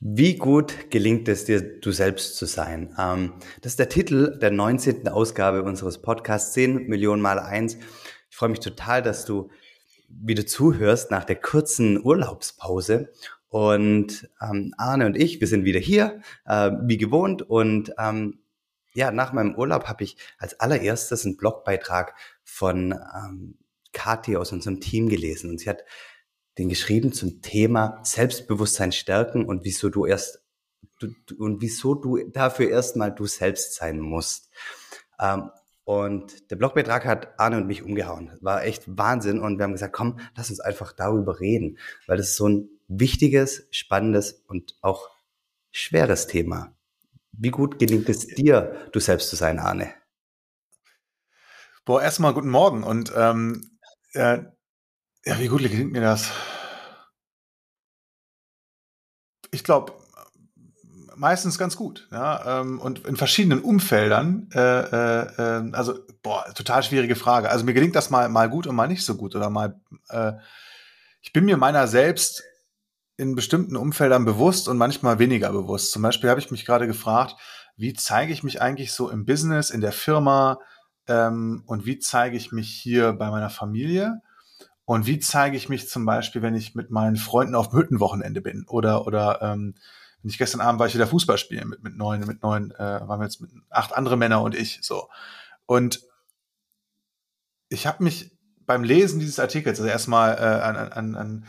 Wie gut gelingt es dir, du selbst zu sein? Ähm, das ist der Titel der 19. Ausgabe unseres Podcasts 10 Millionen mal eins. Ich freue mich total, dass du wieder zuhörst nach der kurzen Urlaubspause. Und ähm, Arne und ich, wir sind wieder hier, äh, wie gewohnt. Und ähm, ja, nach meinem Urlaub habe ich als allererstes einen Blogbeitrag von ähm, Kathi aus unserem Team gelesen. Und sie hat den geschrieben zum Thema Selbstbewusstsein stärken und wieso du erst du, und wieso du dafür erstmal du selbst sein musst. Ähm, und der Blogbeitrag hat Arne und mich umgehauen. War echt Wahnsinn. Und wir haben gesagt, komm, lass uns einfach darüber reden, weil das ist so ein wichtiges, spannendes und auch schweres Thema. Wie gut gelingt es dir, du selbst zu sein, Arne? Boah, erstmal guten Morgen und ähm, äh, ja, wie gut gelingt mir das? Ich glaube, meistens ganz gut. Ja, ähm, und in verschiedenen Umfeldern. Äh, äh, äh, also, boah, total schwierige Frage. Also mir gelingt das mal, mal gut und mal nicht so gut. Oder mal, äh, ich bin mir meiner selbst in bestimmten Umfeldern bewusst und manchmal weniger bewusst. Zum Beispiel habe ich mich gerade gefragt, wie zeige ich mich eigentlich so im Business, in der Firma ähm, und wie zeige ich mich hier bei meiner Familie? Und wie zeige ich mich zum Beispiel, wenn ich mit meinen Freunden auf dem Hüttenwochenende bin? Oder, oder ähm, wenn ich gestern Abend war ich wieder Fußball spielen mit, mit neun, mit neun, äh, waren wir jetzt mit acht andere Männer und ich so. Und ich habe mich beim Lesen dieses Artikels, also erstmal äh, an, an, an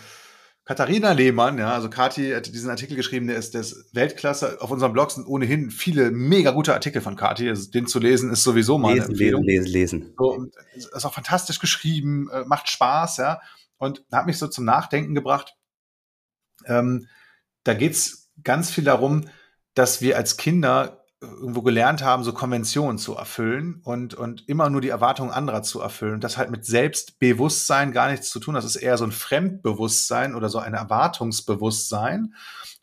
Katharina Lehmann, ja, also Kati hat diesen Artikel geschrieben, der ist, der ist Weltklasse. Auf unserem Blog sind ohnehin viele mega gute Artikel von Kati. Also den zu lesen ist sowieso mal lesen, Empfehlung. Lesen, lesen, lesen. So, ist auch fantastisch geschrieben, äh, macht Spaß, ja. Und hat mich so zum Nachdenken gebracht. Ähm, da geht's ganz viel darum, dass wir als Kinder irgendwo gelernt haben, so Konventionen zu erfüllen und, und immer nur die Erwartungen anderer zu erfüllen. Das halt mit Selbstbewusstsein gar nichts zu tun. Das ist eher so ein Fremdbewusstsein oder so ein Erwartungsbewusstsein.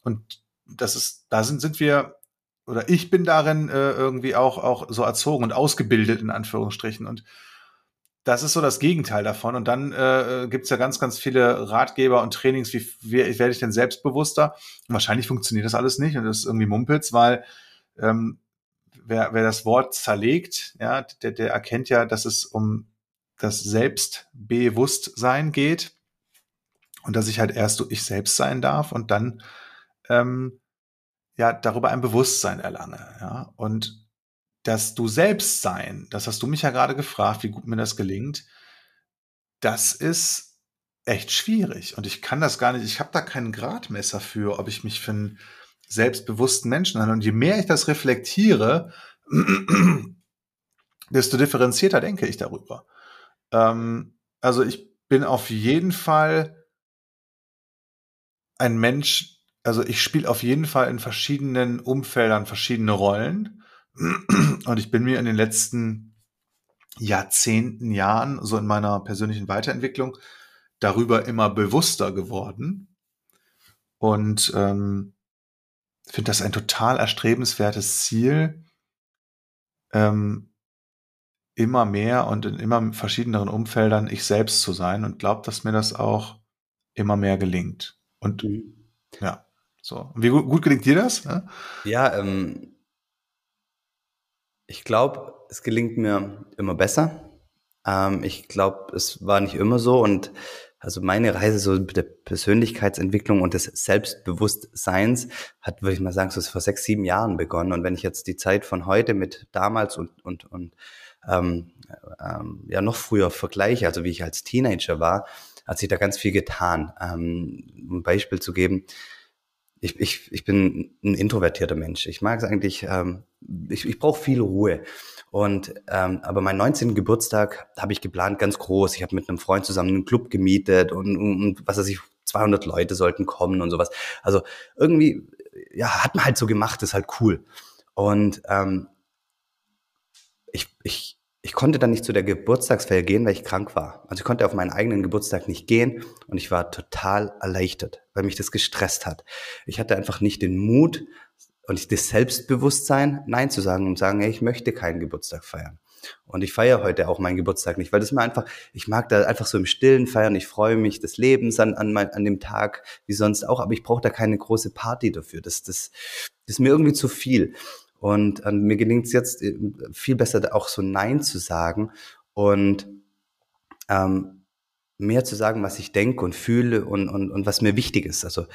Und das ist, da sind, sind wir, oder ich bin darin äh, irgendwie auch, auch so erzogen und ausgebildet, in Anführungsstrichen. Und das ist so das Gegenteil davon. Und dann äh, gibt es ja ganz, ganz viele Ratgeber und Trainings, wie, wie werde ich denn selbstbewusster? Und wahrscheinlich funktioniert das alles nicht und das ist irgendwie Mumpitz, weil ähm, wer, wer das Wort zerlegt, ja, der, der erkennt ja, dass es um das Selbstbewusstsein geht und dass ich halt erst so ich selbst sein darf und dann ähm, ja darüber ein Bewusstsein erlange. Ja, und dass du selbst sein, das hast du mich ja gerade gefragt, wie gut mir das gelingt, das ist echt schwierig und ich kann das gar nicht, ich habe da keinen Gradmesser für, ob ich mich für ein selbstbewussten Menschen an. Und je mehr ich das reflektiere, desto differenzierter denke ich darüber. Ähm, also ich bin auf jeden Fall ein Mensch, also ich spiele auf jeden Fall in verschiedenen Umfeldern verschiedene Rollen. Und ich bin mir in den letzten Jahrzehnten, Jahren, so in meiner persönlichen Weiterentwicklung, darüber immer bewusster geworden. Und ähm, finde das ein total erstrebenswertes Ziel, ähm, immer mehr und in immer verschiedeneren Umfeldern ich selbst zu sein und glaube, dass mir das auch immer mehr gelingt. Und mhm. ja, so. Und wie gut, gut, gelingt dir das? Ja, ja ähm, ich glaube, es gelingt mir immer besser. Ähm, ich glaube, es war nicht immer so und also meine Reise so mit der Persönlichkeitsentwicklung und des Selbstbewusstseins hat, würde ich mal sagen, so vor sechs, sieben Jahren begonnen. Und wenn ich jetzt die Zeit von heute mit damals und, und, und ähm, ähm, ja noch früher vergleiche, also wie ich als Teenager war, hat sich da ganz viel getan. Ähm, um ein Beispiel zu geben, ich, ich, ich bin ein introvertierter Mensch. Ich mag es eigentlich, ähm, ich, ich brauche viel Ruhe. Und ähm, aber meinen 19. Geburtstag habe ich geplant ganz groß. Ich habe mit einem Freund zusammen einen Club gemietet und, und was weiß ich, 200 Leute sollten kommen und sowas. Also irgendwie, ja, hat man halt so gemacht, ist halt cool. Und ähm, ich, ich, ich konnte dann nicht zu der Geburtstagsfeier gehen, weil ich krank war. Also ich konnte auf meinen eigenen Geburtstag nicht gehen und ich war total erleichtert, weil mich das gestresst hat. Ich hatte einfach nicht den Mut, und das Selbstbewusstsein, Nein zu sagen und sagen, hey, ich möchte keinen Geburtstag feiern. Und ich feiere heute auch meinen Geburtstag nicht, weil das mir einfach, ich mag da einfach so im Stillen feiern. Ich freue mich des Lebens an, an, mein, an dem Tag, wie sonst auch, aber ich brauche da keine große Party dafür. Das, das, das ist mir irgendwie zu viel. Und äh, mir gelingt es jetzt viel besser, auch so Nein zu sagen und ähm, mehr zu sagen, was ich denke und fühle und, und, und was mir wichtig ist. Also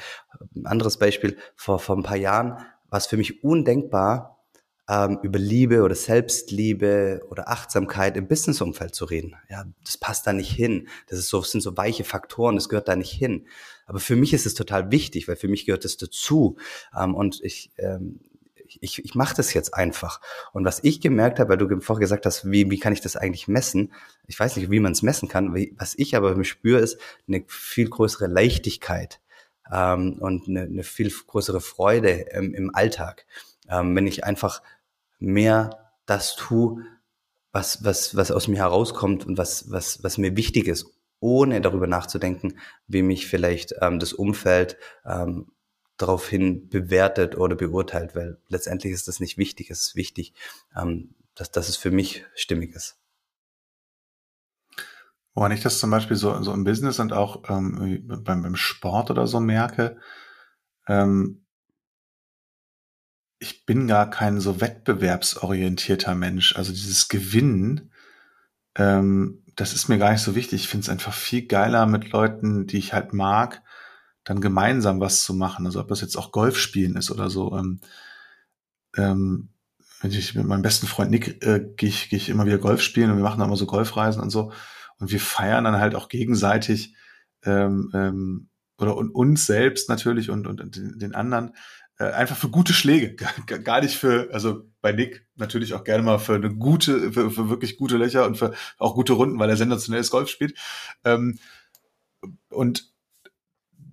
ein anderes Beispiel, vor, vor ein paar Jahren war es für mich undenkbar, ähm, über Liebe oder Selbstliebe oder Achtsamkeit im Businessumfeld zu reden. Ja, das passt da nicht hin. Das ist so, das sind so weiche Faktoren, das gehört da nicht hin. Aber für mich ist es total wichtig, weil für mich gehört das dazu. Ähm, und ich, ähm, ich, ich mache das jetzt einfach. Und was ich gemerkt habe, weil du vorher gesagt hast, wie, wie kann ich das eigentlich messen? Ich weiß nicht, wie man es messen kann. Was ich aber spüre, ist eine viel größere Leichtigkeit ähm, und eine, eine viel größere Freude im, im Alltag. Ähm, wenn ich einfach mehr das tue, was, was, was aus mir herauskommt und was, was, was mir wichtig ist, ohne darüber nachzudenken, wie mich vielleicht ähm, das Umfeld ähm, daraufhin bewertet oder beurteilt, weil letztendlich ist das nicht wichtig. Es ist wichtig, ähm, dass, dass es für mich stimmig ist. Woran ich das zum Beispiel so, so im Business und auch ähm, beim, beim Sport oder so merke, ähm, ich bin gar kein so wettbewerbsorientierter Mensch. Also dieses Gewinnen, ähm, das ist mir gar nicht so wichtig. Ich finde es einfach viel geiler mit Leuten, die ich halt mag, dann gemeinsam was zu machen. Also ob das jetzt auch Golf spielen ist oder so. Ähm, ähm, wenn ich mit meinem besten Freund Nick äh, gehe ich, geh ich immer wieder Golf spielen und wir machen dann immer so Golfreisen und so. Und wir feiern dann halt auch gegenseitig ähm, ähm, oder und uns selbst natürlich und, und den, den anderen äh, einfach für gute Schläge. Gar nicht für, also bei Nick natürlich auch gerne mal für eine gute, für, für wirklich gute Löcher und für auch gute Runden, weil er sensationelles Golf spielt. Ähm, und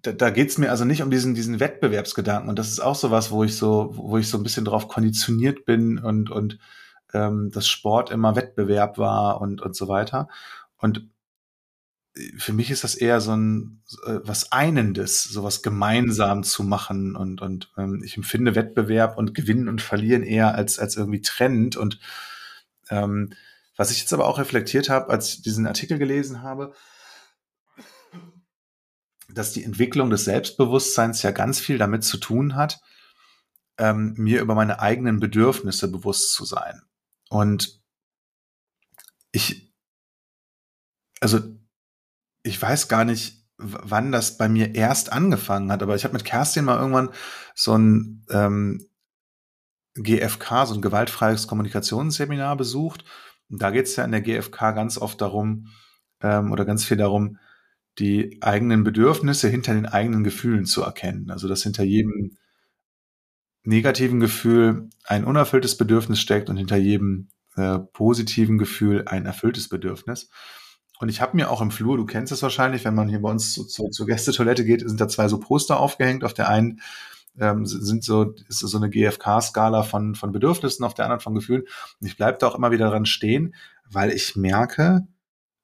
da, da geht es mir also nicht um diesen, diesen Wettbewerbsgedanken. Und das ist auch so was, wo ich so, wo ich so ein bisschen drauf konditioniert bin und, und ähm, dass Sport immer Wettbewerb war und, und so weiter. Und für mich ist das eher so ein äh, was Einendes, sowas gemeinsam zu machen und und ähm, ich empfinde Wettbewerb und Gewinnen und Verlieren eher als als irgendwie trennend und ähm, was ich jetzt aber auch reflektiert habe, als ich diesen Artikel gelesen habe, dass die Entwicklung des Selbstbewusstseins ja ganz viel damit zu tun hat, ähm, mir über meine eigenen Bedürfnisse bewusst zu sein. Und ich, also ich weiß gar nicht, wann das bei mir erst angefangen hat, aber ich habe mit Kerstin mal irgendwann so ein ähm, GFK, so ein gewaltfreies Kommunikationsseminar besucht. Und da geht es ja in der GFK ganz oft darum, ähm, oder ganz viel darum, die eigenen Bedürfnisse hinter den eigenen Gefühlen zu erkennen. Also dass hinter jedem negativen Gefühl ein unerfülltes Bedürfnis steckt und hinter jedem äh, positiven Gefühl ein erfülltes Bedürfnis. Und ich habe mir auch im Flur, du kennst es wahrscheinlich, wenn man hier bei uns zu, zu, zur Gästetoilette geht, sind da zwei so Poster aufgehängt. Auf der einen ähm, sind so, ist so eine GFK-Skala von, von Bedürfnissen, auf der anderen von Gefühlen. Und ich bleibe da auch immer wieder dran stehen, weil ich merke,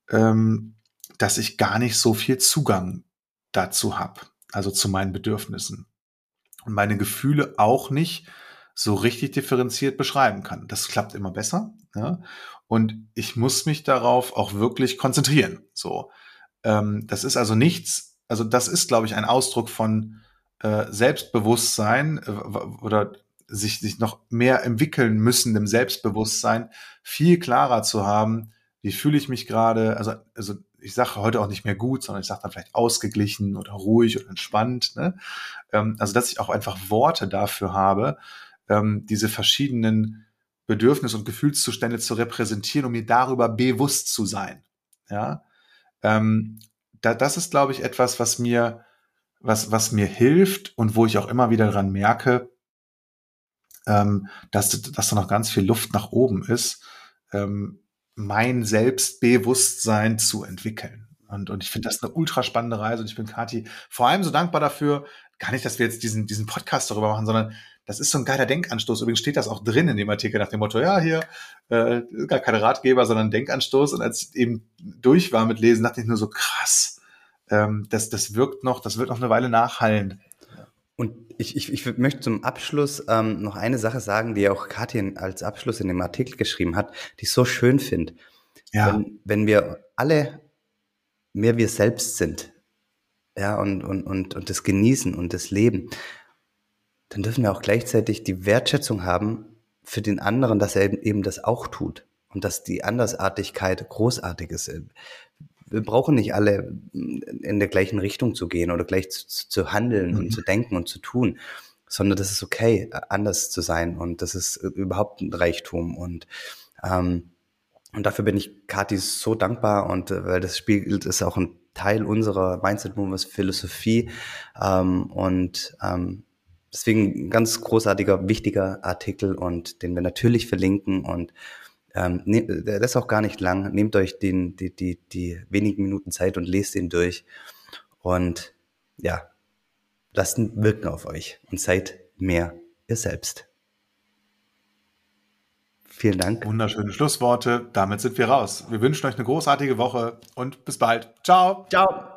ähm, dass ich gar nicht so viel Zugang dazu habe, also zu meinen Bedürfnissen. Und meine Gefühle auch nicht so richtig differenziert beschreiben kann. Das klappt immer besser. Ja? Und ich muss mich darauf auch wirklich konzentrieren. So, ähm, das ist also nichts. Also das ist, glaube ich, ein Ausdruck von äh, Selbstbewusstsein äh, oder sich, sich noch mehr entwickeln müssen, dem Selbstbewusstsein viel klarer zu haben, wie fühle ich mich gerade, also, also ich sage heute auch nicht mehr gut, sondern ich sage dann vielleicht ausgeglichen oder ruhig oder entspannt. Ne? Ähm, also dass ich auch einfach Worte dafür habe, ähm, diese verschiedenen Bedürfnis- und Gefühlszustände zu repräsentieren, um mir darüber bewusst zu sein. Ja, ähm, da, das ist, glaube ich, etwas, was mir, was, was mir hilft und wo ich auch immer wieder dran merke, ähm, dass, dass da noch ganz viel Luft nach oben ist. Ähm, mein Selbstbewusstsein zu entwickeln. Und, und ich finde das eine ultra spannende Reise und ich bin Kati vor allem so dankbar dafür, gar nicht, dass wir jetzt diesen, diesen Podcast darüber machen, sondern das ist so ein geiler Denkanstoß. Übrigens steht das auch drin in dem Artikel nach dem Motto, ja, hier, äh, gar keine Ratgeber, sondern Denkanstoß. Und als ich eben durch war mit Lesen, dachte ich nur so, krass, ähm, das, das wirkt noch, das wird noch eine Weile nachhallen. Und ich, ich, ich möchte zum Abschluss ähm, noch eine Sache sagen, die auch Katrin als Abschluss in dem Artikel geschrieben hat, die ich so schön finde. Ja. Wenn, wenn wir alle mehr wir selbst sind, ja, und, und, und, und das Genießen und das Leben, dann dürfen wir auch gleichzeitig die Wertschätzung haben für den anderen, dass er eben, eben das auch tut und dass die Andersartigkeit großartig ist. Wir brauchen nicht alle in der gleichen Richtung zu gehen oder gleich zu, zu handeln mhm. und zu denken und zu tun, sondern das ist okay, anders zu sein und das ist überhaupt ein Reichtum und ähm, und dafür bin ich Kathi so dankbar und äh, weil das spiegelt ist auch ein Teil unserer Mindset Movers Philosophie ähm, und ähm, deswegen ein ganz großartiger, wichtiger Artikel und den wir natürlich verlinken und ähm, ne, der ist auch gar nicht lang. Nehmt euch den, die, die, die wenigen Minuten Zeit und lest ihn durch und ja, lasst ihn wirken auf euch und seid mehr ihr selbst. Vielen Dank. Wunderschöne Schlussworte. Damit sind wir raus. Wir wünschen euch eine großartige Woche und bis bald. Ciao. Ciao.